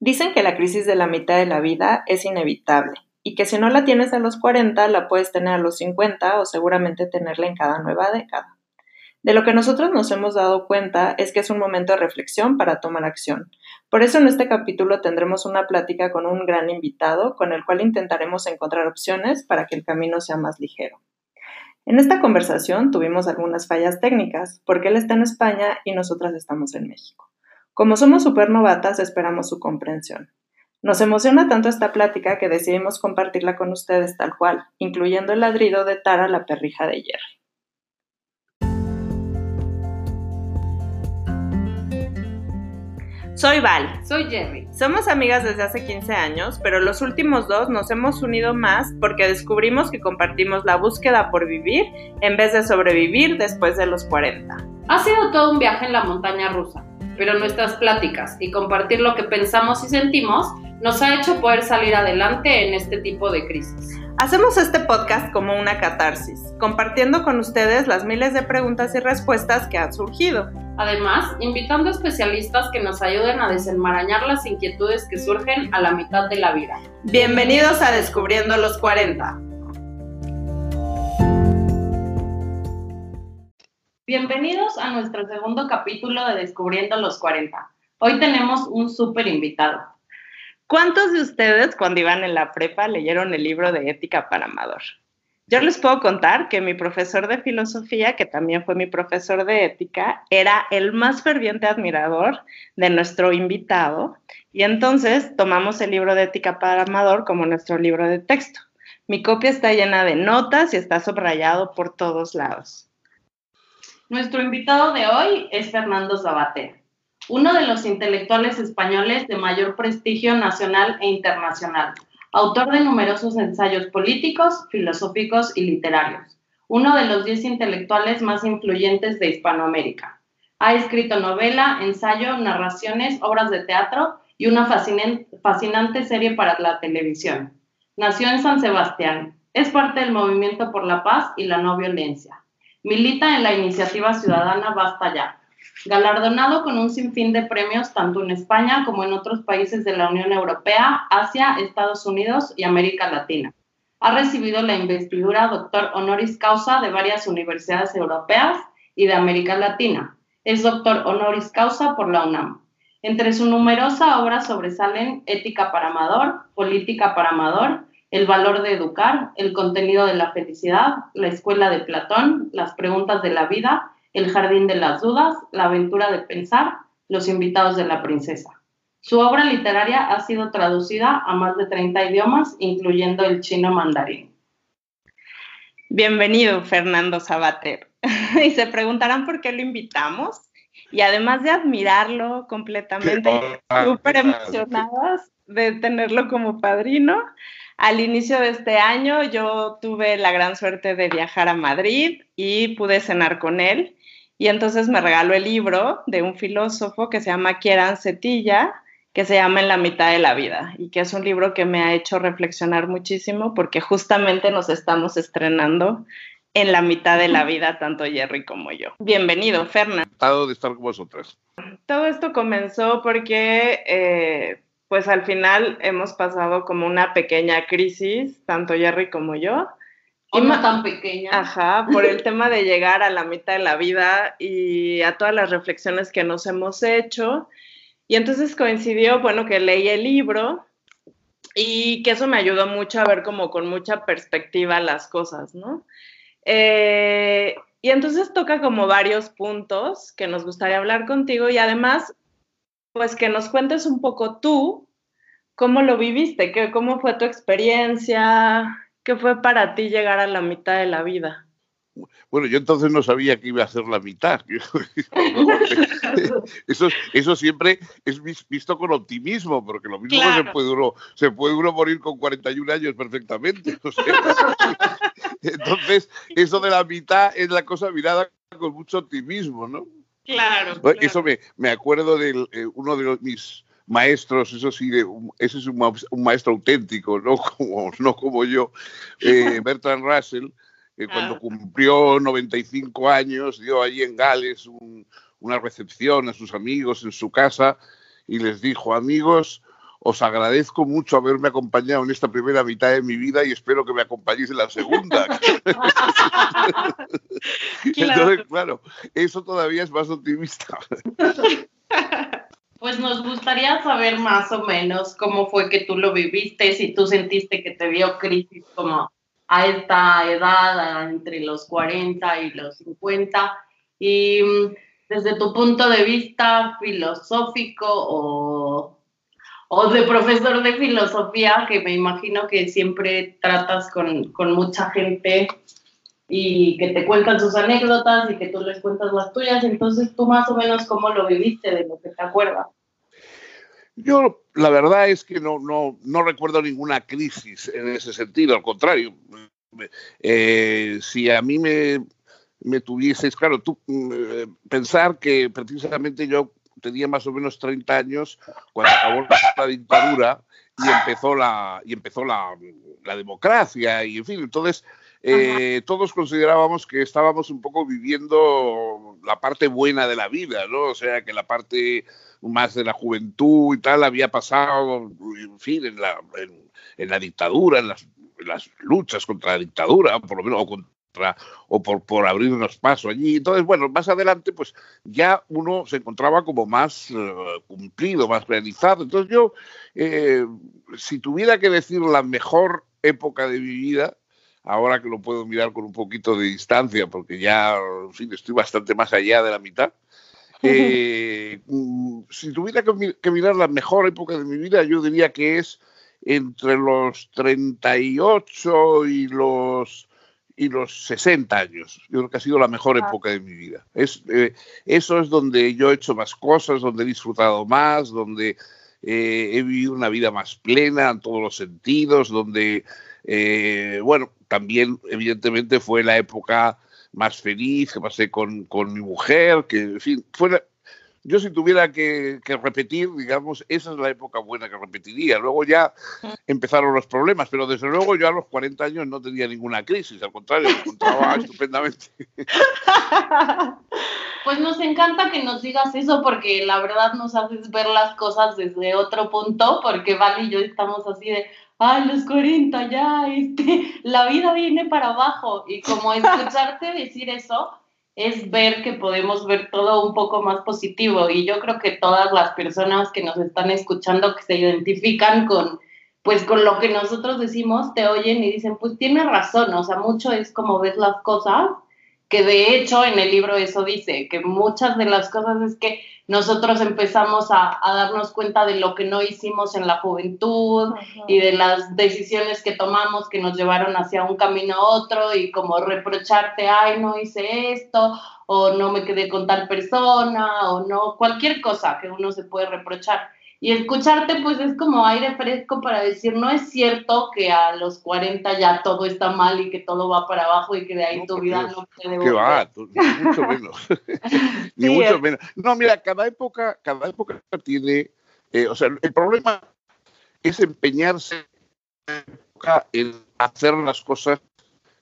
Dicen que la crisis de la mitad de la vida es inevitable y que si no la tienes a los 40, la puedes tener a los 50 o seguramente tenerla en cada nueva década. De lo que nosotros nos hemos dado cuenta es que es un momento de reflexión para tomar acción. Por eso en este capítulo tendremos una plática con un gran invitado con el cual intentaremos encontrar opciones para que el camino sea más ligero. En esta conversación tuvimos algunas fallas técnicas, porque él está en España y nosotras estamos en México. Como somos súper novatas, esperamos su comprensión. Nos emociona tanto esta plática que decidimos compartirla con ustedes tal cual, incluyendo el ladrido de Tara, la perrija de Jerry. Soy Val. Soy Jerry. Somos amigas desde hace 15 años, pero los últimos dos nos hemos unido más porque descubrimos que compartimos la búsqueda por vivir en vez de sobrevivir después de los 40. Ha sido todo un viaje en la montaña rusa pero nuestras pláticas y compartir lo que pensamos y sentimos nos ha hecho poder salir adelante en este tipo de crisis. Hacemos este podcast como una catarsis, compartiendo con ustedes las miles de preguntas y respuestas que han surgido. Además, invitando a especialistas que nos ayuden a desenmarañar las inquietudes que surgen a la mitad de la vida. Bienvenidos a Descubriendo los 40. Bienvenidos a nuestro segundo capítulo de Descubriendo los 40. Hoy tenemos un súper invitado. ¿Cuántos de ustedes cuando iban en la prepa leyeron el libro de Ética para Amador? Yo les puedo contar que mi profesor de filosofía, que también fue mi profesor de ética, era el más ferviente admirador de nuestro invitado y entonces tomamos el libro de Ética para Amador como nuestro libro de texto. Mi copia está llena de notas y está subrayado por todos lados. Nuestro invitado de hoy es Fernando Sabater, uno de los intelectuales españoles de mayor prestigio nacional e internacional, autor de numerosos ensayos políticos, filosóficos y literarios, uno de los diez intelectuales más influyentes de Hispanoamérica. Ha escrito novela, ensayo, narraciones, obras de teatro y una fascinante serie para la televisión. Nació en San Sebastián. Es parte del movimiento por la paz y la no violencia. Milita en la iniciativa ciudadana Basta Ya, galardonado con un sinfín de premios tanto en España como en otros países de la Unión Europea, Asia, Estados Unidos y América Latina. Ha recibido la investidura doctor honoris causa de varias universidades europeas y de América Latina. Es doctor honoris causa por la UNAM. Entre su numerosa obra sobresalen Ética para Amador, Política para Amador, el valor de educar, el contenido de la felicidad, la escuela de Platón, las preguntas de la vida, el jardín de las dudas, la aventura de pensar, los invitados de la princesa. Su obra literaria ha sido traducida a más de 30 idiomas, incluyendo el chino mandarín. Bienvenido, Fernando Sabater. y se preguntarán por qué lo invitamos. Y además de admirarlo completamente, súper emocionadas de tenerlo como padrino, al inicio de este año yo tuve la gran suerte de viajar a Madrid y pude cenar con él. Y entonces me regaló el libro de un filósofo que se llama Kieran Cetilla, que se llama En la mitad de la vida y que es un libro que me ha hecho reflexionar muchísimo porque justamente nos estamos estrenando en la mitad de la vida, tanto Jerry como yo. Bienvenido, Fernando. Encantado de estar con vosotras. Todo esto comenzó porque eh, pues al final hemos pasado como una pequeña crisis, tanto Jerry como yo. Y no tan pequeña. Ajá, por el tema de llegar a la mitad de la vida y a todas las reflexiones que nos hemos hecho. Y entonces coincidió, bueno, que leí el libro y que eso me ayudó mucho a ver como con mucha perspectiva las cosas, ¿no? Eh, y entonces toca como varios puntos que nos gustaría hablar contigo y además pues que nos cuentes un poco tú, cómo lo viviste, ¿Qué, cómo fue tu experiencia, qué fue para ti llegar a la mitad de la vida. Bueno, yo entonces no sabía que iba a ser la mitad. eso, eso siempre es visto con optimismo, porque lo mismo se, puede uno, se puede uno morir con 41 años perfectamente. entonces, eso de la mitad es la cosa mirada con mucho optimismo, ¿no? Claro. Eso me, me acuerdo de eh, uno de mis maestros, eso sí, de, ese es un, maestro auténtico, no como, no como yo, eh, Bertrand Russell, cuando ah. cumplió 95 años, dio allí en Gales una recepción a sus amigos en su casa y les dijo, amigos, os agradezco mucho haberme acompañado en esta primera mitad de mi vida y espero que me acompañéis en la segunda. Entonces, claro, eso todavía es más optimista. Pues nos gustaría saber más o menos cómo fue que tú lo viviste, si tú sentiste que te dio crisis como a esta edad, entre los 40 y los 50, y mm, desde tu punto de vista filosófico o, o de profesor de filosofía, que me imagino que siempre tratas con, con mucha gente y que te cuentan sus anécdotas y que tú les cuentas las tuyas, entonces tú más o menos cómo lo viviste de lo que te acuerdas. Yo la verdad es que no, no, no recuerdo ninguna crisis en ese sentido, al contrario. Eh, si a mí me, me tuvieses, claro, tú eh, pensar que precisamente yo tenía más o menos 30 años cuando acabó la dictadura y empezó la, y empezó la, la democracia y en fin, entonces eh, todos considerábamos que estábamos un poco viviendo la parte buena de la vida, ¿no? O sea, que la parte más de la juventud y tal había pasado, en fin, en la, en, la dictadura, en las, las, luchas contra la dictadura, por lo menos, o contra o por, por abrirnos paso allí. Entonces, bueno, más adelante, pues ya uno se encontraba como más eh, cumplido, más realizado. Entonces yo, eh, si tuviera que decir la mejor época de mi vida, ahora que lo puedo mirar con un poquito de distancia, porque ya, en fin, estoy bastante más allá de la mitad. Eh, mm, si tuviera que, mirar la mejor época de mi vida, yo diría que es entre los 38 y los y los 60 años. Yo creo que ha sido la mejor época de mi vida. Es, eh, eso es donde yo he hecho más cosas, donde he disfrutado más, donde eh, he vivido una vida más plena en todos los sentidos, donde, bueno, también evidentemente fue la época más feliz que pasé con, con mi mujer, que en fin, fue yo si tuviera que, que, repetir, digamos, esa es la época buena que repetiría. Luego ya empezaron los problemas, pero desde luego yo a los 40 años no tenía ninguna crisis, al contrario, me encontraba estupendamente. Pues nos encanta que nos digas eso porque la verdad nos haces ver las cosas desde otro punto, porque Val y yo estamos así de, ay, los 40 ya, este, la vida viene para abajo. Y como escucharte decir eso es ver que podemos ver todo un poco más positivo. Y yo creo que todas las personas que nos están escuchando, que se identifican con, pues con lo que nosotros decimos, te oyen y dicen, pues tiene razón, o sea, mucho es como ves las cosas que de hecho en el libro eso dice, que muchas de las cosas es que nosotros empezamos a, darnos cuenta de lo que no hicimos en la juventud y de las decisiones que tomamos que nos llevaron hacia un camino a otro y como reprocharte, ay, no hice esto, o no me quedé con tal persona, o no, cualquier cosa que uno se puede reprochar. Y escucharte, pues es como aire fresco para decir, no es cierto que a los 40 ya todo está mal y que todo va para abajo y que de ahí tu vida no puede Que va, ni mucho menos. ni mucho menos. No, mira, cada época, cada época tiene, eh, o sea, el problema es empeñarse en hacer las cosas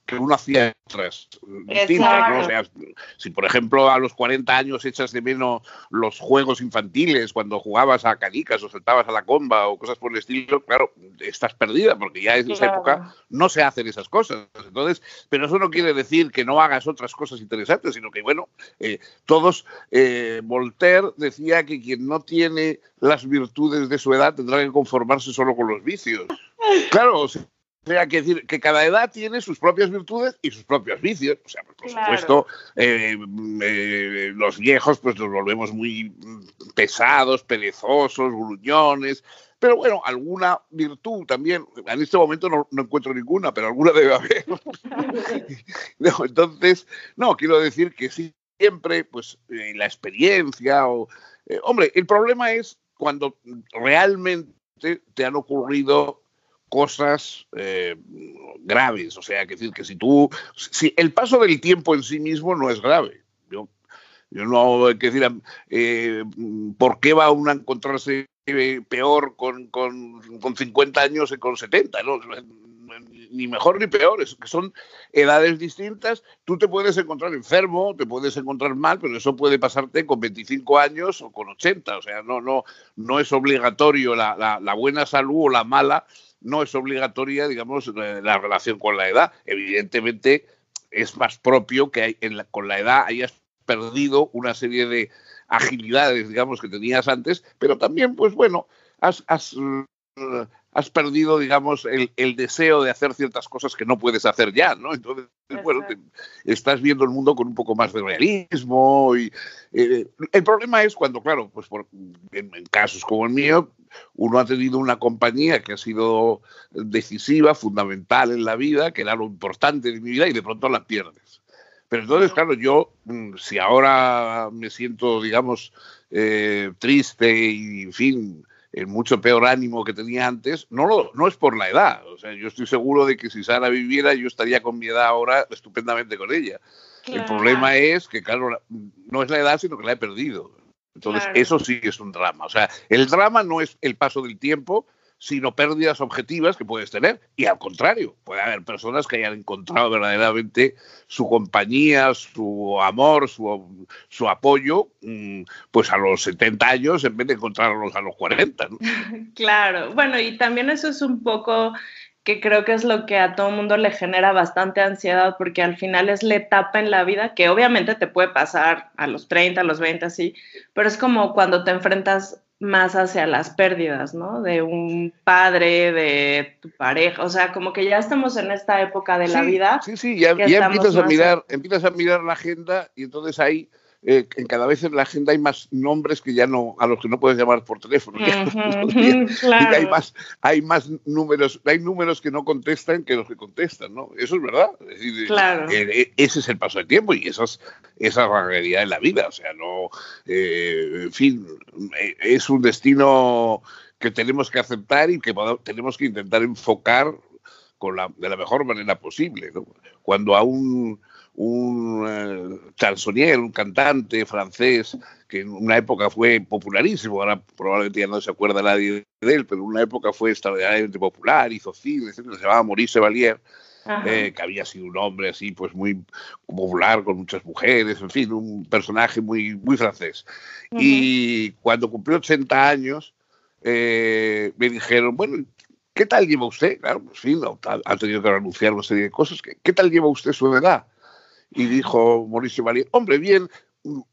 que uno hacía otras distintas. si por ejemplo a los 40 años echas de menos los juegos infantiles, cuando jugabas a canicas o saltabas a la comba o cosas por el estilo, claro, estás perdida porque ya en esa época no se hacen esas cosas. Entonces, pero eso no quiere decir que no hagas otras cosas interesantes, sino que, bueno, eh, todos, eh, Voltaire decía que quien no tiene las virtudes de su edad tendrá que conformarse solo con los vicios. Claro, o sea, que decir que cada edad tiene sus propias virtudes y sus propios vicios. O sea, pues, por supuesto, eh, eh, los viejos pues nos volvemos muy pesados, perezosos, gruñones. Pero bueno, alguna virtud también, en este momento no, encuentro ninguna, pero alguna debe haber. entonces, no, quiero decir que sí, siempre, pues, eh, la experiencia o... hombre, el problema es cuando realmente te han ocurrido cosas eh, graves. O sea, que decir que si tú, si el paso del tiempo en sí mismo no es grave. Yo, yo no hay que decir eh, por qué va uno a encontrarse peor con, con, con 50 años que con 70. ¿no? ni mejor ni peor, es que son edades distintas. Tú te puedes encontrar enfermo, te puedes encontrar mal, pero eso puede pasarte con 25 años o con 80. O sea, no, no, no es obligatorio la, la, buena salud o la mala, no es obligatoria, digamos, la relación con la edad. Evidentemente, es más propio que con la edad hayas perdido una serie de agilidades, digamos, que tenías antes, pero también, pues bueno, has, has perdido, digamos, el, deseo de hacer ciertas cosas que no puedes hacer ya, ¿no? Entonces, bueno, estás viendo el mundo con un poco más de realismo. Y, eh, el problema es cuando, claro, pues por, en, casos como el mío, uno ha tenido una compañía que ha sido decisiva, fundamental en la vida, que era lo importante de mi vida, y de pronto la pierdes. Pero entonces, claro, yo, mm, si ahora me siento, digamos, eh, triste y, en fin, en mucho peor ánimo que tenía antes, no, lo, no es por la edad. O sea, yo estoy seguro de que si Sara viviera, yo estaría con mi edad ahora estupendamente con ella. El problema es que, claro, no es la edad, sino que la he perdido. Entonces, eso sí es un drama. O sea, el drama no es el paso del tiempo, sino pérdidas objetivas que puedes tener. Y al contrario, puede haber personas que hayan encontrado verdaderamente su compañía, su amor, su, su apoyo, mm, pues a los 70 años en vez de encontrarlos a los 40. Claro, bueno, y también eso es un poco que creo que es lo que a todo mundo le genera bastante ansiedad, porque al final es la etapa en la vida que obviamente te puede pasar a los 30, a los 20, así, pero es como cuando te enfrentas más hacia las pérdidas, ¿no? De un padre, de tu pareja, o sea, como que ya estamos en esta época de la vida. Sí, sí, ya, ya empiezas a mirar, empiezas a mirar la agenda y entonces ahí eh, cada vez en la agenda hay más nombres que ya no a los que no puedes llamar por teléfono. y hay más, hay más números, hay números que no contestan que los que contestan, ¿no? Eso es verdad. claro. Eh, eh, ese es el paso del tiempo y eso es, esa es la realidad en la vida. O sea, no, en fin, es un destino que tenemos que aceptar y que tenemos que intentar enfocar con la, de la mejor manera posible. ¿no? Cuando a un un eh, chansonnier, un cantante francés que en una época fue popularísimo, ahora probablemente ya no se acuerda nadie de él, pero en una época fue extraordinariamente popular, hizo cine, se llamaba Maurice Valier, eh, que había sido un hombre así, pues muy popular, con muchas mujeres, en fin, un personaje muy, muy francés. Y cuando cumplió 80 años, eh, me dijeron, bueno, ¿qué tal lleva usted? Claro, pues fin, ha tenido que renunciar a una serie de cosas. ¿Qué, tal lleva usted su edad? Y dijo Mauricio Valier, hombre, bien,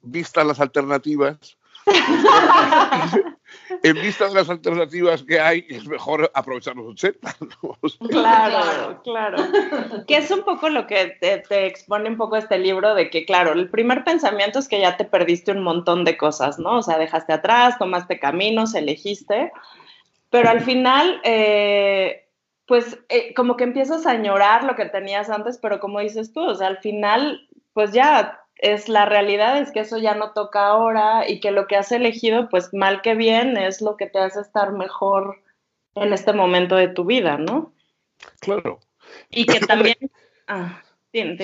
vistas las alternativas, en vista de las alternativas que hay, es mejor aprovechar los 80. Claro, claro. Que es un poco lo que te, expone un poco este libro de que, claro, el primer pensamiento es que ya te perdiste un montón de cosas, ¿no? O sea, dejaste atrás, tomaste caminos, elegiste, pero al final, eh, pues eh, como que empiezas a añorar lo que tenías antes, pero como dices tú, o sea, al final, pues ya es la realidad, es que eso ya no toca ahora y que lo que has elegido, pues mal que bien, es lo que te hace estar mejor en este momento de tu vida, ¿no? Claro. Y que también... ah,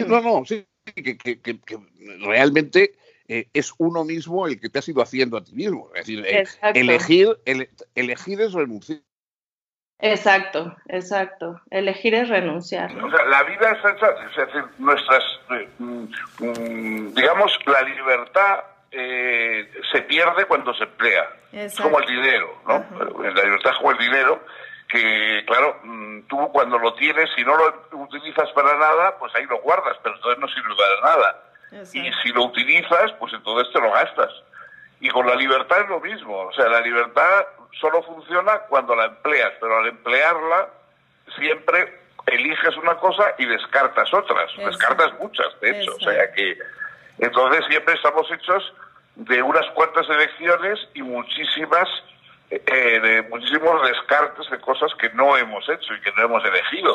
No, no, sí, que, realmente eh, es uno mismo el que te has ido haciendo a ti mismo. Es decir, eh, elegir, elegir es renunciar Exacto, exacto. Elegir es renunciar. O sea, la vida es, es decir, nuestras, eh, mm, digamos, la libertad eh, se pierde cuando se emplea. Es como el dinero, ¿no? La libertad es como el dinero que, claro, mm, tú cuando lo tienes, si no lo utilizas para nada, pues ahí lo guardas, pero entonces no sirve para nada. Y si lo utilizas, pues entonces te lo gastas. Y con la libertad es lo mismo. O sea, la libertad solo funciona cuando la empleas, pero al emplearla siempre eliges una cosa y descartas otras, descartas muchas, de hecho, o sea que entonces siempre estamos hechos de unas cuantas elecciones y muchísimas eh, de muchísimos descartes de cosas que no hemos hecho y que no hemos elegido.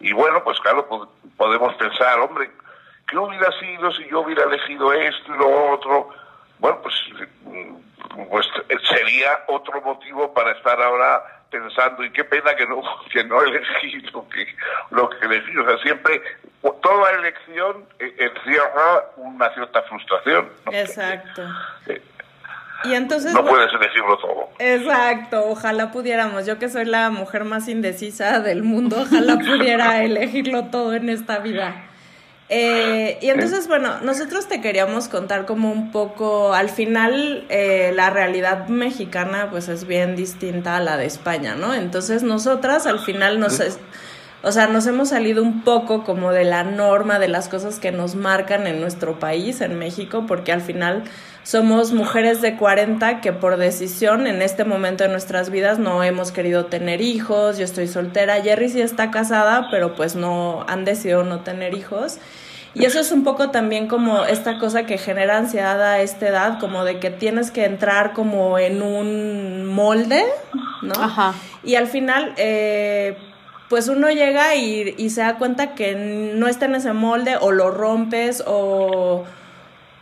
Y, y bueno pues claro podemos pensar hombre qué hubiera sido si yo hubiera elegido esto y lo otro bueno pues pues sería otro motivo para estar ahora pensando y qué pena que no que no elegí lo que lo que elegí o sea siempre toda elección e, encierra una cierta frustración exacto eh, Y entonces, no puedes elegirlo todo. Exacto, ojalá pudiéramos. Yo que soy la mujer más indecisa del mundo, ojalá pudiera elegirlo todo en esta vida. Eh, y entonces, bueno, nosotros te queríamos contar como un poco, al final eh, la realidad mexicana pues es bien distinta a la de España, ¿no? Entonces nosotras al final nos... o sea, nos hemos salido un poco como de la norma de las cosas que nos marcan en nuestro país, en México, porque al final somos mujeres de 40 que por decisión en este momento de nuestras vidas no hemos querido tener hijos, yo estoy soltera, Jerry sí está casada, pero pues no han decidido no tener hijos. Y eso es un poco también como esta cosa que genera ansiedad a esta edad, como de que tienes que entrar como en un molde, ¿no? Ajá. Y al final, eh, pues uno llega y, y se da cuenta que no está en ese molde o lo rompes o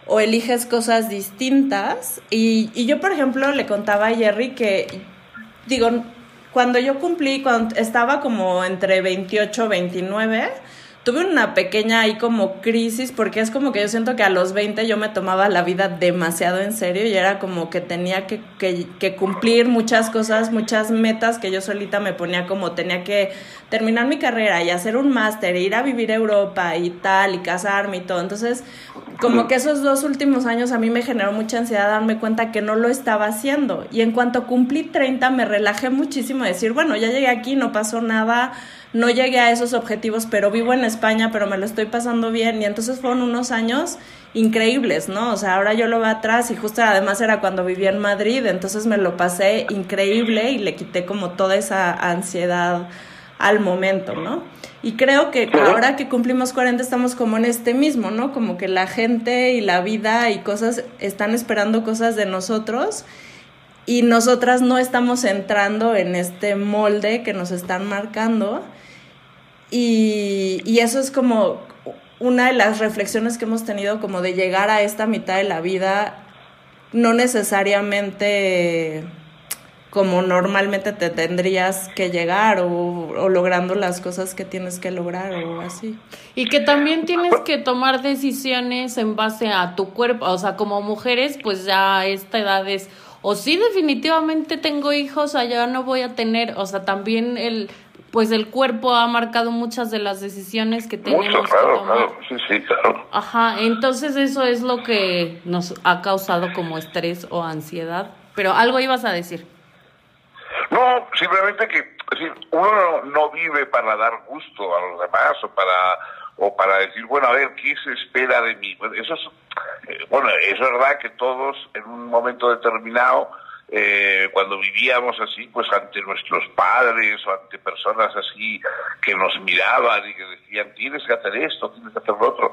o eliges cosas distintas. Y, y yo, por ejemplo, le contaba a Jerry que, digo, cuando yo cumplí, cuando estaba como entre 28 y 29, tuve una pequeña ahí como crisis porque es como que yo siento que a los 20 yo me tomaba la vida demasiado en serio y era como que tenía que, que, cumplir muchas cosas, muchas metas que yo solita me ponía como tenía que terminar mi carrera y hacer un máster, ir a vivir a Europa y tal y casarme y todo. Entonces, como que esos dos últimos años a mí me generó mucha ansiedad darme cuenta que no lo estaba haciendo. Y en cuanto cumplí 30 me relajé muchísimo decir, bueno, ya llegué aquí, no pasó nada no llegué a esos objetivos, pero vivo en España, pero me lo estoy pasando bien. Y entonces fueron unos años increíbles, ¿no? O sea, ahora yo lo veo atrás y justo además era cuando vivía en Madrid, entonces me lo pasé increíble y le quité como toda esa ansiedad al momento, ¿no? Y creo que ahora que cumplimos 40 estamos como en este mismo, ¿no? Como que la gente y la vida y cosas están esperando cosas de nosotros y nosotras no estamos entrando en este molde que nos están marcando y, eso es como una de las reflexiones que hemos tenido como de llegar a esta mitad de la vida, no necesariamente como normalmente te tendrías que llegar o, logrando las cosas que tienes que lograr o así. Y que también tienes que tomar decisiones en base a tu cuerpo, o sea, como mujeres, pues ya a esta edad es, o sí definitivamente tengo hijos, allá no voy a tener, o sea, también el pues el cuerpo ha marcado muchas de las decisiones que tenemos Mucho, claro, Claro, sí, sí, claro. Ajá, entonces eso es lo que nos ha causado como estrés o ansiedad. Pero algo ibas a decir. No, simplemente que uno no vive para dar gusto a los demás o para o para decir, bueno, a ver, ¿qué se espera de mí? Eso es, eh, bueno, es verdad que todos en un momento determinado eh, cuando vivíamos así, pues ante nuestros padres o ante personas así que nos miraban y que decían, tienes que hacer esto, tienes que hacer lo otro.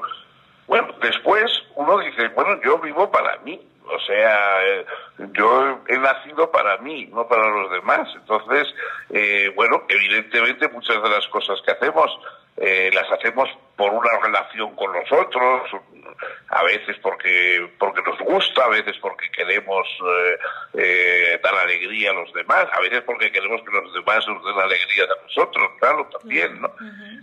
Bueno, después uno dice, bueno, yo vivo para mí, o sea, eh, yo he nacido para mí, no para los demás. Entonces, eh, bueno, evidentemente muchas de las cosas que hacemos eh, las hacemos por una relación con los otros, a veces porque, porque nos gusta, a veces porque queremos eh, eh, dar alegría a los demás, a veces porque queremos que los demás nos den alegría a nosotros, claro, también, ¿no?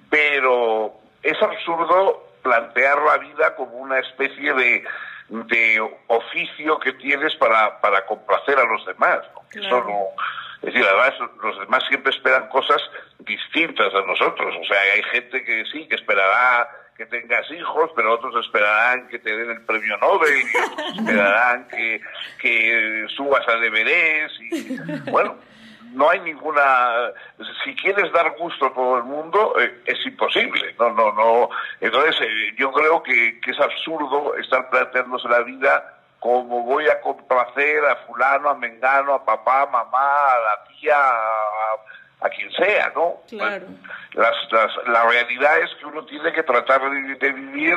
Pero es absurdo plantear la vida como una especie de, de oficio que tienes para, para complacer a los demás, eso no es decir, además los demás siempre esperan cosas distintas a nosotros. O sea, hay gente que sí, que esperará que tengas hijos, pero otros esperarán que te den el premio Nobel, y otros esperarán que, que subas a deberes. Y, bueno, no hay ninguna. Si quieres dar gusto a todo el mundo, eh, es imposible. No, no, no. Entonces, eh, yo creo que, que es absurdo estar planteándose la vida como voy a complacer a fulano, a mengano, a papá, a mamá, a la tía, a, quien sea, ¿no? Claro. Las, las, la realidad es que uno tiene que tratar de, vivir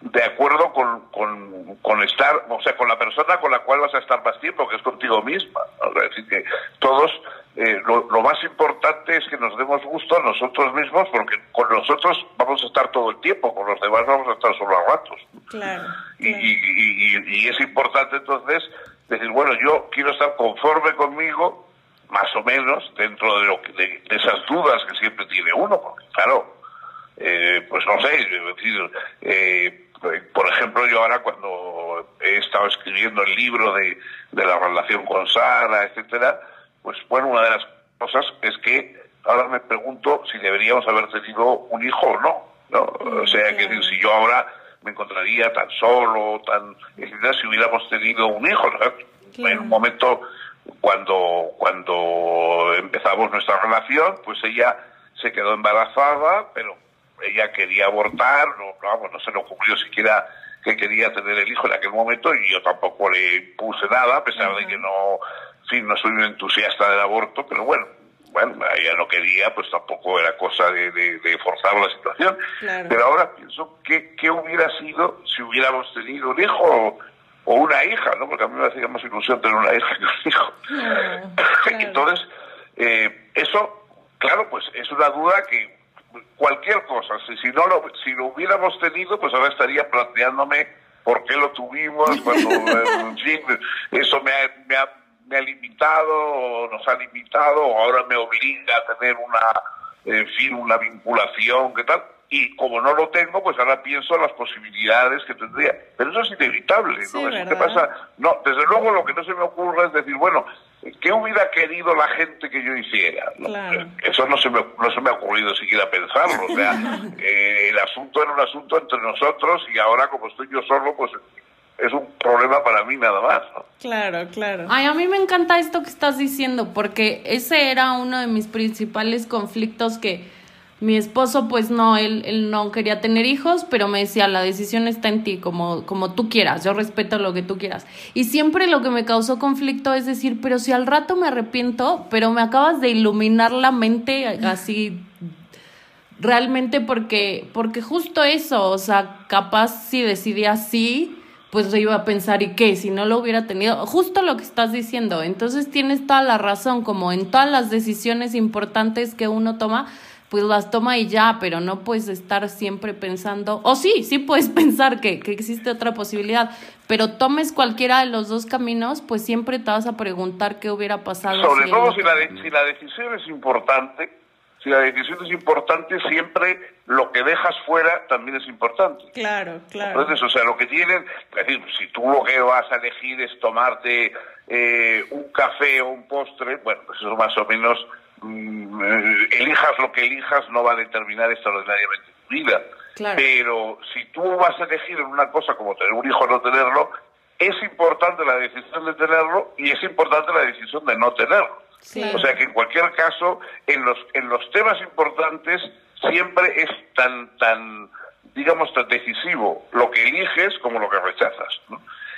de acuerdo con, con, con, estar, o sea, con la persona con la cual vas a estar más tiempo, que es contigo misma. Es decir, que todos eh, lo, más importante es que nos demos gusto a nosotros mismos porque con nosotros vamos a estar todo el tiempo, con los demás vamos a estar solo a ratos. Claro, y, y, es importante entonces decir, bueno, yo quiero estar conforme conmigo, más o menos, dentro de, lo de, esas dudas que siempre tiene uno, porque claro, eh, pues no sé, decir, eh, por ejemplo, yo ahora cuando he estado escribiendo el libro de, de la relación con Sara, etcétera, pues bueno, una de las cosas es que ahora me pregunto si deberíamos haber tenido un hijo o no. ¿no? O sea, que si yo ahora me encontraría tan solo, tan etcétera, si hubiéramos tenido un hijo. En un momento, cuando, cuando empezamos nuestra relación, pues ella se quedó embarazada, pero ella quería abortar, no, no, no se le ocurrió siquiera que quería tener el hijo en aquel momento y yo tampoco le puse nada, a pesar de que no, fin, no soy un entusiasta del aborto, pero bueno, bueno, ella no quería, pues tampoco era cosa de, de, forzar la situación. Pero ahora pienso, ¿qué, ¿qué hubiera sido si hubiéramos tenido un hijo o, una hija? ¿no? Porque a mí me hacía más ilusión tener una hija que un hijo. Entonces, eh, eso, claro, pues es una duda que cualquier cosa, si, si no lo, si lo hubiéramos tenido, pues ahora estaría planteándome por qué lo tuvimos, cuando, en fin, eso me me ha me ha limitado o nos ha limitado o ahora me obliga a tener una, en fin, una vinculación, ¿qué tal? Y como no lo tengo, pues ahora pienso en las posibilidades que tendría. Pero eso es inevitable, ¿no? eso te pasa. No, desde luego lo que no se me ocurre es decir, bueno, ¿qué hubiera querido la gente que yo hiciera? Eso no se, me, no se me ha ocurrido siquiera pensarlo. O sea, eh, el asunto era un asunto entre nosotros y ahora como estoy yo solo, pues es un problema para mí nada más. Claro, claro. Ay, a mí me encanta esto que estás diciendo, porque ese era uno de mis principales conflictos que mi esposo, pues no, él, él no quería tener hijos, pero me decía, la decisión está en ti, como, como tú quieras, yo respeto lo que tú quieras. Y siempre lo que me causó conflicto es decir, pero si al rato me arrepiento, pero me acabas de iluminar la mente así realmente porque, porque justo eso, o sea, capaz si decidí así, pues yo iba a pensar, ¿y qué? Si no lo hubiera tenido, justo lo que estás diciendo, entonces tienes toda la razón, como en todas las decisiones importantes que uno toma, pues las toma y ya, pero no puedes estar siempre pensando, o sí, sí puedes pensar que, que existe otra posibilidad, pero tomes cualquiera de los dos caminos, pues siempre te vas a preguntar qué hubiera pasado. Sobre todo si la, si la decisión es importante, si la decisión es importante, siempre lo que dejas fuera también es importante. Claro, claro. Entonces, o sea, lo que tienen, es decir, si tú lo que vas a elegir es tomarte eh, un café o un postre, bueno, pues eso más o menos, elijas lo que elijas, no va a determinar extraordinariamente tu vida. Claro. Pero si tú vas a elegir en una cosa como tener un hijo o no tenerlo, es importante la decisión de tenerlo y es importante la decisión de no tenerlo. O sea que en cualquier caso, en los, en los temas importantes siempre es tan, tan, digamos, tan decisivo lo que eliges como lo que rechazas.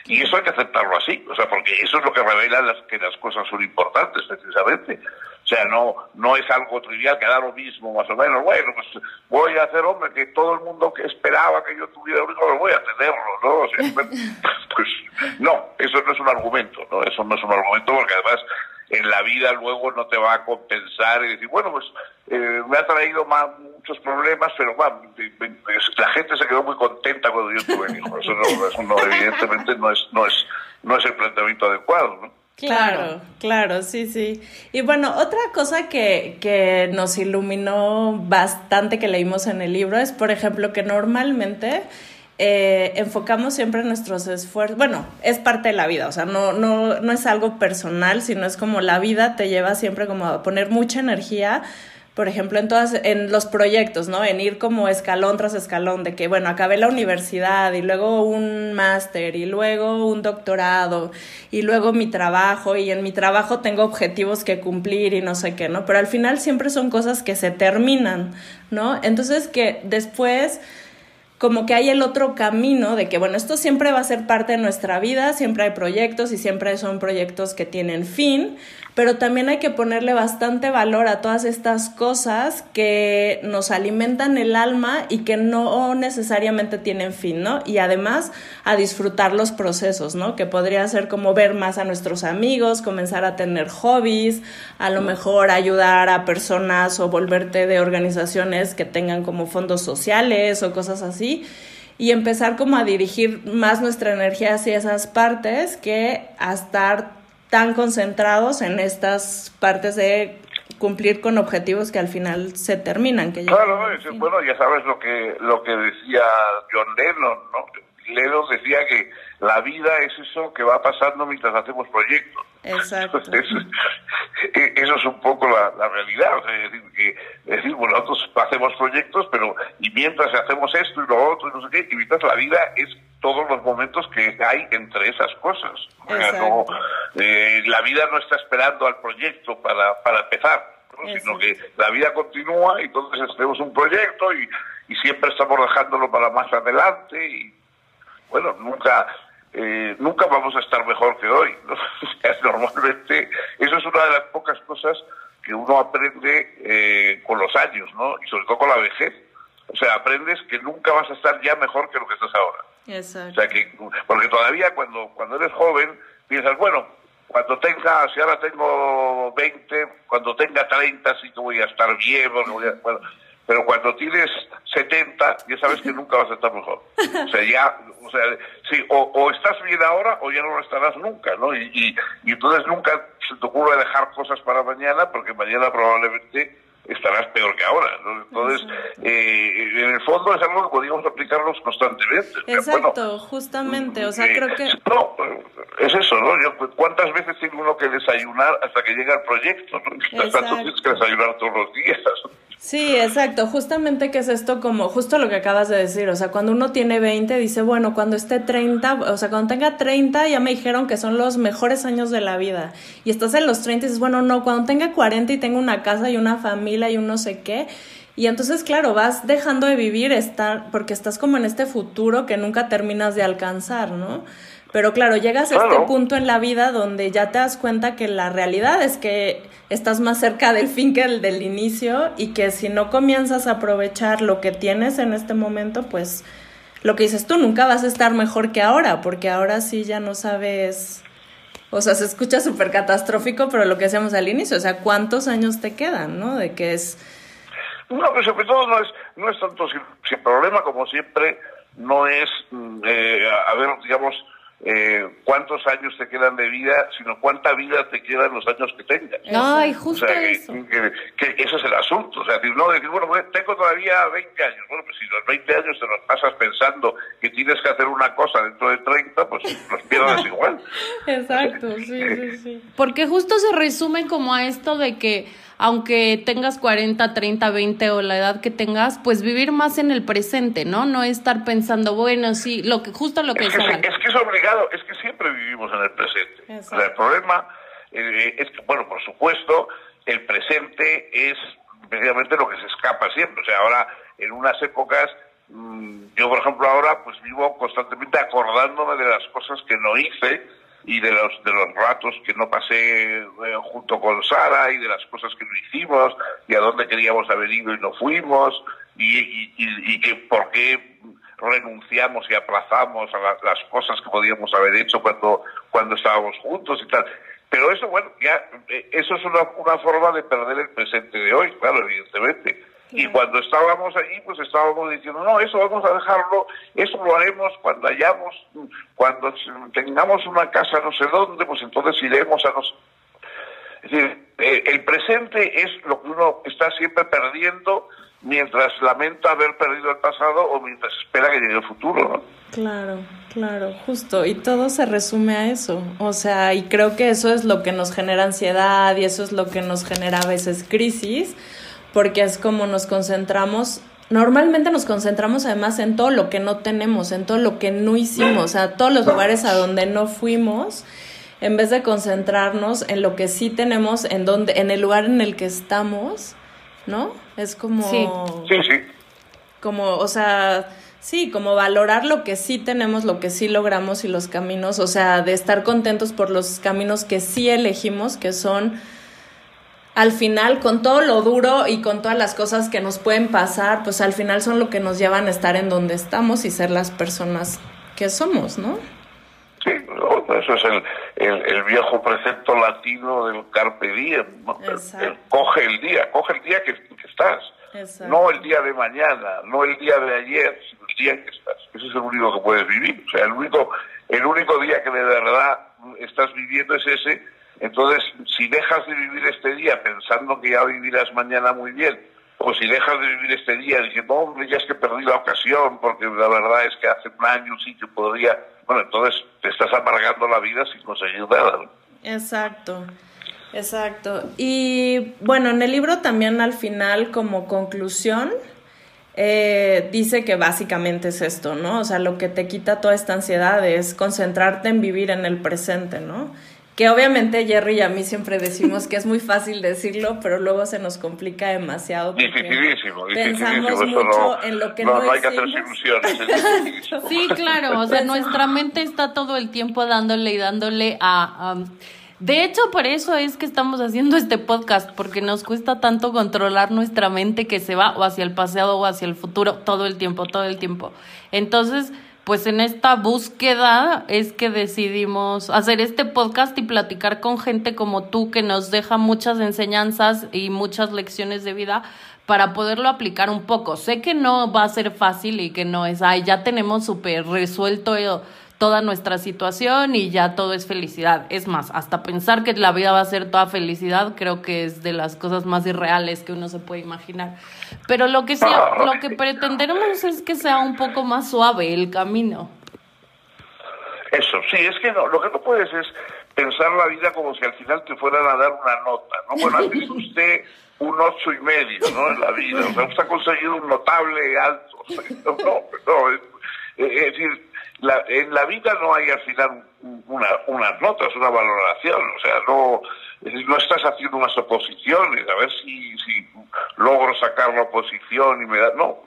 Y eso hay que aceptarlo así, o sea, porque eso es lo que revela las, que las cosas son importantes, precisamente. O sea, no, no es algo trivial que da lo mismo, más o menos. Bueno, pues voy a hacer, hombre, que todo el mundo que esperaba que yo tuviera un hijo, voy a tenerlo, ¿no? O sea, pues no, eso no es un argumento, ¿no? Eso no es un argumento porque además en la vida luego no te va a compensar y decir, bueno, pues eh, me ha traído más, muchos problemas, pero bueno, la gente se quedó muy contenta cuando yo tuve hijo. Eso, no, eso no, evidentemente no es, no, es, no es el planteamiento adecuado, ¿no? Claro, claro, sí, sí. Y bueno, otra cosa que, que nos iluminó bastante que leímos en el libro es, por ejemplo, que normalmente eh, enfocamos siempre nuestros esfuerzos, bueno, es parte de la vida, o sea, no, no, no es algo personal, sino es como la vida te lleva siempre como a poner mucha energía, por ejemplo, en todas, en los proyectos, ¿no? En ir como escalón tras escalón, de que, bueno, acabé la universidad y luego un máster y luego un doctorado y luego mi trabajo y en mi trabajo tengo objetivos que cumplir y no sé qué, ¿no? Pero al final siempre son cosas que se terminan, ¿no? Entonces que después como que hay el otro camino de que, bueno, esto siempre va a ser parte de nuestra vida, siempre hay proyectos y siempre son proyectos que tienen fin, pero también hay que ponerle bastante valor a todas estas cosas que nos alimentan el alma y que no necesariamente tienen fin, ¿no? Y además a disfrutar los procesos, ¿no? Que podría ser como ver más a nuestros amigos, comenzar a tener hobbies, a lo mejor ayudar a personas o volverte de organizaciones que tengan como fondos sociales o cosas así y empezar como a dirigir más nuestra energía hacia esas partes que a estar tan concentrados en estas partes de cumplir con objetivos que al final se terminan. Que claro, bueno, ya sabes lo que, lo que decía John Lennon, ¿no? Lennon decía que la vida es eso que va pasando mientras hacemos proyectos. Exacto. E, eso, es un poco la, realidad. es decir, que, decir, bueno, nosotros hacemos proyectos, pero y mientras hacemos esto y lo otro y no sé qué, y mientras la vida es todos los momentos que hay entre esas cosas. Eh, la vida no está esperando al proyecto para, para empezar, sino que la vida continúa y entonces tenemos un proyecto y, y siempre estamos dejándolo para más adelante y bueno, nunca eh, nunca vamos a estar mejor que hoy. ¿no? Normalmente, eso es una de las pocas cosas que uno aprende eh, con los años, ¿no? Y sobre todo con la vejez. O sea, aprendes que nunca vas a estar ya mejor que lo que estás ahora. O sea, que, porque todavía cuando, cuando eres joven piensas, bueno, cuando tenga, si ahora tengo 20, cuando tenga 30 sí que voy a estar bien, pero cuando tienes 70 ya sabes que nunca vas a estar mejor. O sea, ya o sea, sí, o, estás bien ahora o ya no lo estarás nunca, ¿no? Y, y, entonces nunca se te ocurre dejar cosas para mañana porque mañana probablemente estarás peor que ahora. ¿no? Entonces, eh, en el fondo es algo que podríamos aplicarnos constantemente. Exacto, justamente. O sea, eh, creo que. No, es eso, ¿no? ¿Cuántas veces tiene uno que desayunar hasta que llega el proyecto? ¿no? Exacto. tienes que desayunar todos los días. Sí, exacto. Justamente que es esto como, justo lo que acabas de decir. O sea, cuando uno tiene 20, dice, bueno, cuando esté 30, o sea, cuando tenga 30, ya me dijeron que son los mejores años de la vida. Y estás en los 30 y dices, bueno, no, cuando tenga 40 y tengo una casa y una familia y un no sé qué. Y entonces, claro, vas dejando de vivir, estar, porque estás como en este futuro que nunca terminas de alcanzar, ¿no? Pero claro, llegas a este punto en la vida donde ya te das cuenta que la realidad es que estás más cerca del fin que el del inicio y que si no comienzas a aprovechar lo que tienes en este momento, pues lo que dices tú, nunca vas a estar mejor que ahora, porque ahora sí ya no sabes, o sea, se escucha súper catastrófico, pero lo que hacemos al inicio, o sea, ¿cuántos años te quedan, no? De que es... No, pero sobre todo no es, no es tanto si, el problema, como siempre, no es, mm, eh, a ver, digamos, eh, cuántos años te quedan de vida, sino cuánta vida te quedan los años que tengas. Ay, justo eso. Que, ese es el asunto. O sea, no decir, bueno, pues, tengo todavía 20 años. Bueno, pues si los 20 años te los pasas pensando que tienes que hacer una cosa dentro de 30, pues los pierdes igual. Exacto, sí, sí, sí. Porque justo se resumen como a esto de que aunque tengas 40, 30, 20 o la edad que tengas, pues vivir más en el presente, ¿no? No estar pensando, bueno, sí, lo que justo lo que es que, es, que es obligado, es que siempre vivimos en el presente. el problema eh, es que, bueno, por supuesto, el presente es precisamente lo que se escapa siempre. O sea, ahora, en unas épocas, mm, yo, por ejemplo, ahora, pues vivo constantemente acordándome de las cosas que no hice y de los de los ratos que no pasé eh, junto con Sara y de las cosas que no hicimos y a dónde queríamos haber ido y no fuimos y, y, y, que por qué renunciamos y aplazamos a las cosas que podíamos haber hecho cuando cuando estábamos juntos y tal. Pero eso bueno ya eh, eso es una, una forma de perder el presente de hoy claro evidentemente y cuando estábamos allí, pues estábamos diciendo, no, eso vamos a dejarlo, eso lo haremos cuando hayamos, cuando tengamos una casa no sé dónde, pues entonces iremos a los... Es decir, eh, el presente es lo que uno está siempre perdiendo mientras lamenta haber perdido el pasado o mientras espera que llegue el futuro, ¿no? Claro, claro, justo. Y todo se resume a eso. O sea, y creo que eso es lo que nos genera ansiedad y eso es lo que nos genera a veces crisis porque es como nos concentramos normalmente nos concentramos además en todo lo que no tenemos, en todo lo que no hicimos, o sea, todos los lugares a donde no fuimos, en vez de concentrarnos en lo que sí tenemos, en donde, en el lugar en el que estamos, ¿no? Es como sí, sí, como, o sea, sí, como valorar lo que sí tenemos, lo que sí logramos y los caminos, o sea, de estar contentos por los caminos que sí elegimos, que son al final, con todo lo duro y con todas las cosas que nos pueden pasar, pues al final son lo que nos llevan a estar en donde estamos y ser las personas que somos, ¿no? Sí, eso es el, el, viejo precepto latino del carpe diem, coge el día, coge el día que, estás, no el día de mañana, no el día de ayer, sino el día que estás. Ese es el único que puedes vivir, o sea, el único, el único día que de verdad estás viviendo es ese Entonces, si dejas de vivir este día pensando que ya vivirás mañana muy bien, o si dejas de vivir este día diciendo, hombre, ya es que perdí la ocasión, porque la verdad es que hace un año sí que podría, bueno, entonces te estás amargando la vida sin conseguir nada. Exacto. Exacto. Y bueno, en el libro también al final como conclusión eh, dice que básicamente es esto, ¿no? O sea, lo que te quita toda esta ansiedad es concentrarte en vivir en el presente, ¿no? Que obviamente Jerry y a mí siempre decimos que es muy fácil decirlo, pero luego se nos complica demasiado. Dificilísimo, Pensamos mucho en lo que no, no, hay que hacer ilusiones. sí, claro, o sea, nuestra mente está todo el tiempo dándole y dándole a de hecho, por eso es que estamos haciendo este podcast, porque nos cuesta tanto controlar nuestra mente que se va o hacia el pasado o hacia el futuro todo el tiempo, todo el tiempo. Entonces, pues en esta búsqueda es que decidimos hacer este podcast y platicar con gente como tú que nos deja muchas enseñanzas y muchas lecciones de vida para poderlo aplicar un poco. Sé que no va a ser fácil y que no es, ay, ya tenemos súper resuelto toda nuestra situación y ya todo es felicidad. Es más, hasta pensar que la vida va a ser toda felicidad, creo que es de las cosas más irreales que uno se puede imaginar. Pero lo que sí, lo que pretendemos es que sea un poco más suave el camino. Eso, sí, es que no, lo que no puedes es pensar la vida como si al final te fueran a dar una nota, ¿no? Bueno, ha visto usted un ocho y medio, ¿no? En la vida, o sea, usted ha conseguido un notable alto, no, no, no es decir, la, en la vida no hay al final una, unas notas, una valoración, o sea, no, no estás haciendo unas oposiciones, a ver si, si logro sacar la oposición y me da, no,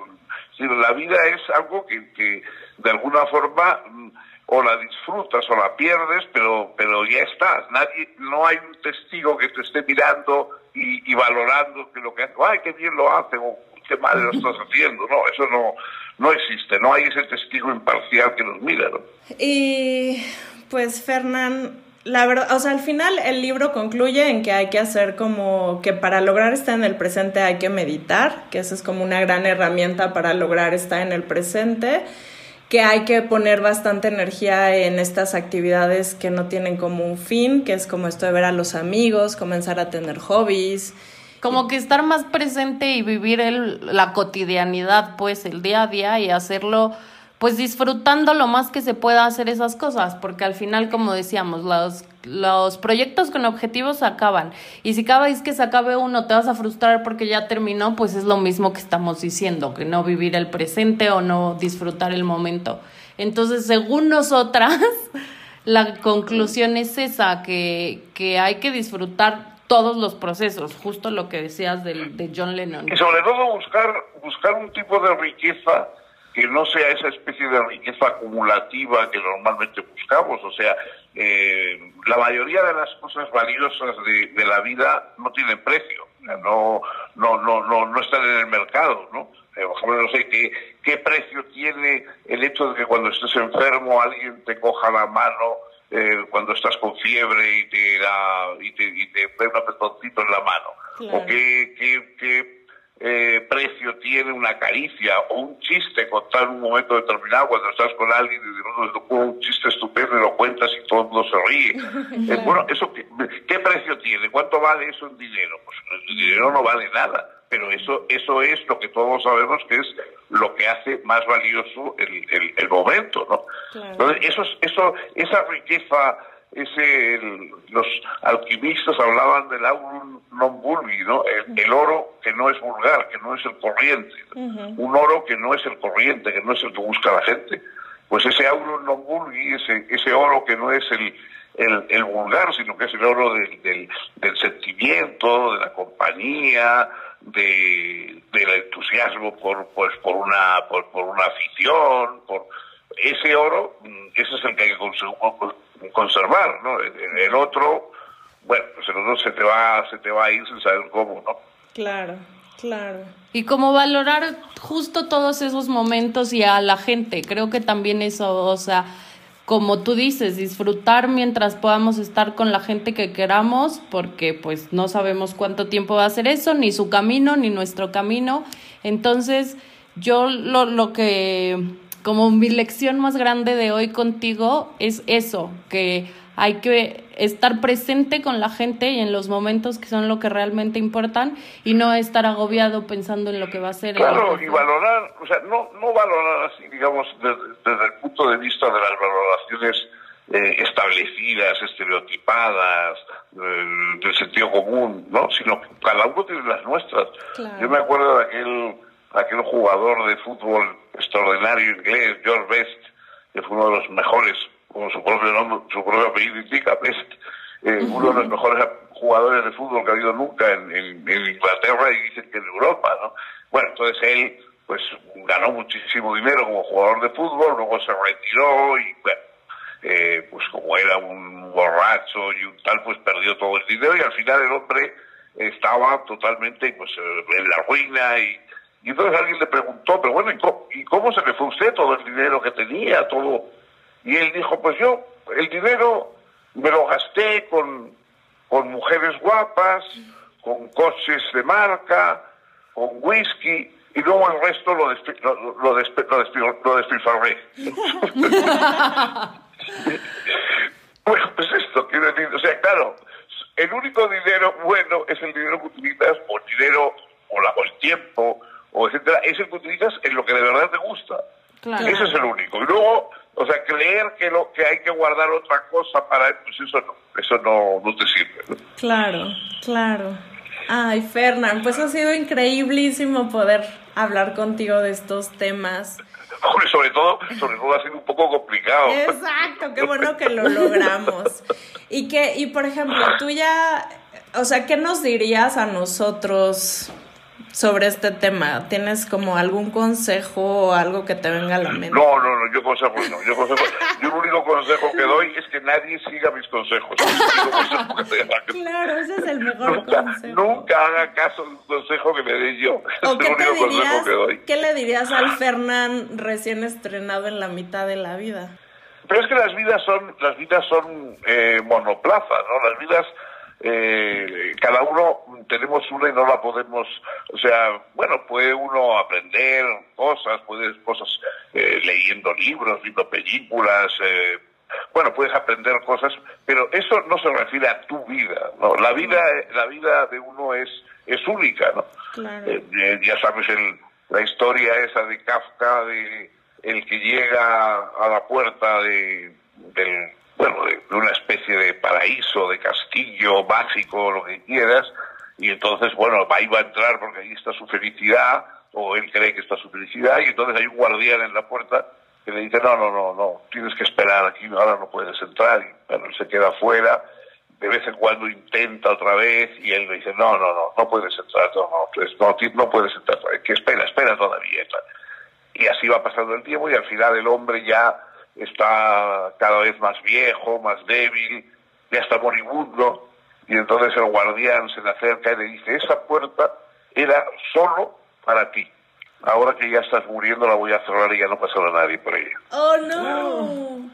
la vida es algo que, que de alguna forma mm, o la disfrutas o la pierdes, pero, pero ya estás, nadie, no hay un testigo que te esté mirando y, y valorando que lo que hace, ay, qué bien lo hace, o qué mal lo estás haciendo, no, eso no, no existe, no hay ese testigo imparcial que nos mira. Y pues Fernán, la verdad, o sea, al final el libro concluye en que hay que hacer como que para lograr estar en el presente hay que meditar, que esa es como una gran herramienta para lograr estar en el presente, que hay que poner bastante energía en estas actividades que no tienen como un fin, que es como esto de ver a los amigos, comenzar a tener hobbies, como que estar más presente y vivir el, la cotidianidad, pues el día a día y hacerlo, pues disfrutando lo más que se pueda hacer esas cosas, porque al final, como decíamos, los, los proyectos con objetivos acaban. Y si cada vez que se acabe uno te vas a frustrar porque ya terminó, pues es lo mismo que estamos diciendo, que no vivir el presente o no disfrutar el momento. Entonces, según nosotras, la conclusión es esa, que, que hay que disfrutar todos los procesos, justo lo que decías de, de John Lennon. Y sobre todo buscar, buscar un tipo de riqueza que no sea esa especie de riqueza acumulativa que normalmente buscamos. O sea, eh, la mayoría de las cosas valiosas de, la vida no tienen precio, no, no, no, no, no están en el mercado, ¿no? Eh, por ejemplo, no sé qué, qué precio tiene el hecho de que cuando estés enfermo alguien te coja la mano eh, cuando estás con fiebre y te da y te, y te un apretoncito en la mano. O qué, qué, qué eh, precio tiene una caricia o un chiste contar en un momento determinado cuando estás con alguien y de pronto un chiste estupendo y lo cuentas y todo el mundo se ríe. Eh, bueno, eso ¿qué, ¿qué, precio tiene? ¿Cuánto vale eso en dinero? Pues el dinero no vale nada pero eso, eso es lo que todos sabemos que es lo que hace más valioso el, el, momento, ¿no? Entonces, eso, eso, esa riqueza, ese, los alquimistas hablaban del aurum non vulgi, ¿no? El, oro que no es vulgar, que no es el corriente, un oro que no es el corriente, que no es el que busca la gente. Pues ese aurum non vulgi, ese, ese oro que no es el, el, el, vulgar, sino que es el oro del, del, del, sentimiento, de la compañía, de, del entusiasmo por, pues, por, una, por, por una afición, por ese oro, mm, ese es el que hay que conservar, ¿no? El, otro, bueno, pues el otro se te va, se te va a ir sin saber cómo, ¿no? Claro. Claro. Y como valorar justo todos esos momentos y a la gente, creo que también eso, o sea, como tú dices, disfrutar mientras podamos estar con la gente que queramos, porque pues no sabemos cuánto tiempo va a ser eso, ni su camino, ni nuestro camino. Entonces, yo lo, lo que, como mi lección más grande de hoy contigo es eso, que hay que estar presente con la gente y en los momentos que son lo que realmente importan y no estar agobiado pensando en lo que va a ser. Claro, y valorar, o sea, no, no valorar así, digamos, desde, el punto de vista de las valoraciones eh, establecidas, estereotipadas, del sentido común, ¿no? Sino que cada uno tiene las nuestras. Yo me acuerdo de aquel, aquel jugador de fútbol extraordinario inglés, George Best, que fue uno de los mejores, como su propio nombre, su propio apellido indica, Best, eh, uno de los mejores jugadores de fútbol que ha habido nunca en, Inglaterra y dicen que en Europa, ¿no? Bueno, entonces él pues ganó muchísimo dinero como jugador de fútbol, luego se retiró y bueno, eh, pues como era un borracho y un tal, pues perdió todo el dinero y al final el hombre estaba totalmente pues en la ruina y y entonces alguien le preguntó, pero bueno, ¿y cómo, se le fue usted todo el dinero que tenía? todo Y él dijo, pues yo el dinero me lo gasté con, con mujeres guapas, con coches de marca, con whisky, y luego el resto lo, lo, lo, despilfarré. bueno, pues esto quiero decir, o sea, claro, el único dinero bueno es el dinero que utilizas, o el dinero, o, la, o el tiempo, o etcétera, es el que utilizas en lo que de verdad te gusta. Ese es el único. Y luego, o sea, creer que lo que hay que guardar otra cosa para pues eso no, eso no, no te sirve. Claro, claro. Ay, Fernán, pues ha sido increíblísimo poder hablar contigo de estos temas. sobre todo, sobre todo ha sido un poco complicado. Exacto, qué bueno que lo logramos. Y que, y por ejemplo, tú ya, o sea, ¿qué nos dirías a nosotros sobre este tema? ¿Tienes como algún consejo o algo que te venga a la mente? No, no, no, yo consejo no. Yo, consejo, yo el único consejo que doy es que nadie siga mis consejos. claro, ese es el mejor nunca, consejo. Nunca haga caso de un consejo que me dé yo. Es el único consejo que doy. ¿Qué le dirías al Fernán recién estrenado en la mitad de la vida? Pero es que las vidas son, las vidas son eh, monoplazas, ¿no? Las vidas eh, cada uno tenemos una y no la podemos, o sea, bueno, puede uno aprender cosas, puedes cosas eh, leyendo libros, viendo películas, eh, bueno, puedes aprender cosas, pero eso no se refiere a tu vida, ¿no? La vida, la vida de uno es, es única, ¿no? Eh, ya sabes el, la historia esa de Kafka, de el que llega a la puerta de, del bueno, de, una especie de paraíso, de castillo básico, lo que quieras, y entonces, bueno, ahí va a entrar porque ahí está su felicidad, o él cree que está su felicidad, y entonces hay un guardián en la puerta que le dice, no, no, no, no, tienes que esperar aquí, ahora no puedes entrar, y bueno, él se queda afuera, de vez en cuando intenta otra vez, y él le dice, no, no, no, no puedes entrar, no, no, pues, no, no puedes entrar, que espera, espera todavía, y así va pasando el tiempo, y al final el hombre ya está cada vez más viejo, más débil, ya está moribundo, y entonces el guardián se le acerca y le dice, esa puerta era solo para ti. Ahora que ya estás muriendo la voy a cerrar y ya no pasará nadie por ella. Oh no.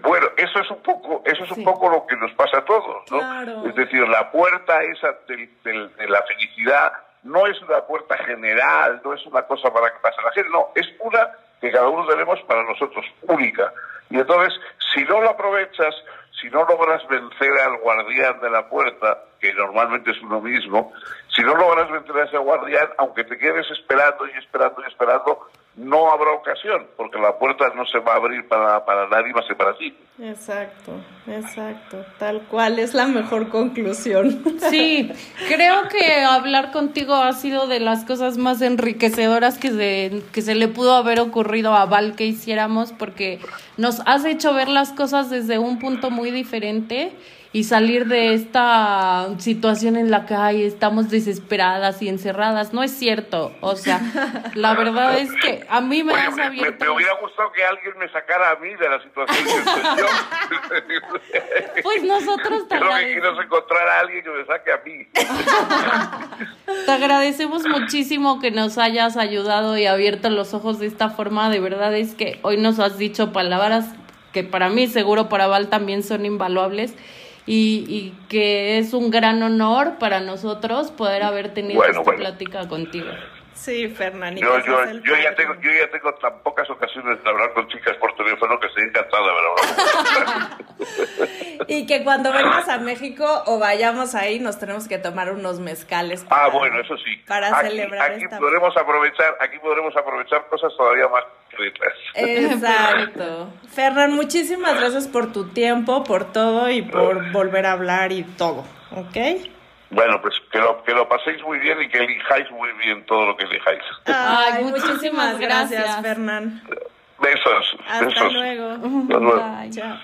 Bueno, eso es un poco, eso es un poco lo que nos pasa a todos, ¿no? Es decir, la puerta esa de, la felicidad no es una puerta general, no es una cosa para que pase la gente, no, es una que cada uno tenemos para nosotros, única. Y entonces, si no lo aprovechas, si no logras vencer al guardián de la puerta, que normalmente es uno mismo, si no logras vencer a ese guardián, aunque te quedes esperando y esperando y esperando, no habrá ocasión, porque la puerta no se va a abrir para, para nadie más que para ti. Exacto, exacto, tal cual es la mejor conclusión. Sí, creo que hablar contigo ha sido de las cosas más enriquecedoras que se, que se le pudo haber ocurrido a Val que hiciéramos, porque nos has hecho ver las cosas desde un punto muy diferente y salir de esta situación en la que hay estamos desesperadas y encerradas. No es cierto. O sea, la verdad es que a mí me has abierto. Me, hubiera gustado que alguien me sacara a mí de la situación Pues nosotros te Creo que quiero encontrar a alguien que me saque a mí. te agradecemos muchísimo que nos hayas ayudado y abierto los ojos de esta forma. De verdad es que hoy nos has dicho palabras que para mí, seguro para Val también son invaluables y, y, que es un gran honor para nosotros poder haber tenido esta plática contigo. Sí, Fernando. Yo, yo, yo, ya tengo, yo ya tengo tan pocas ocasiones de hablar con chicas por teléfono que estoy encantado de hablar. y que cuando vengas a México o vayamos ahí nos tenemos que tomar unos mezcales. ah, bueno, eso sí. Para celebrar aquí esta... podremos aprovechar, aquí podremos aprovechar cosas todavía más ricas. Exacto. Fernán, muchísimas gracias por tu tiempo, por todo y por volver a hablar y todo, ¿ok? Bueno, pues que lo, que lo paséis muy bien y que elijáis muy bien todo lo que elijáis. Ay, muchísimas gracias, Fernán. Besos. Hasta besos. luego. Hasta luego. Chao.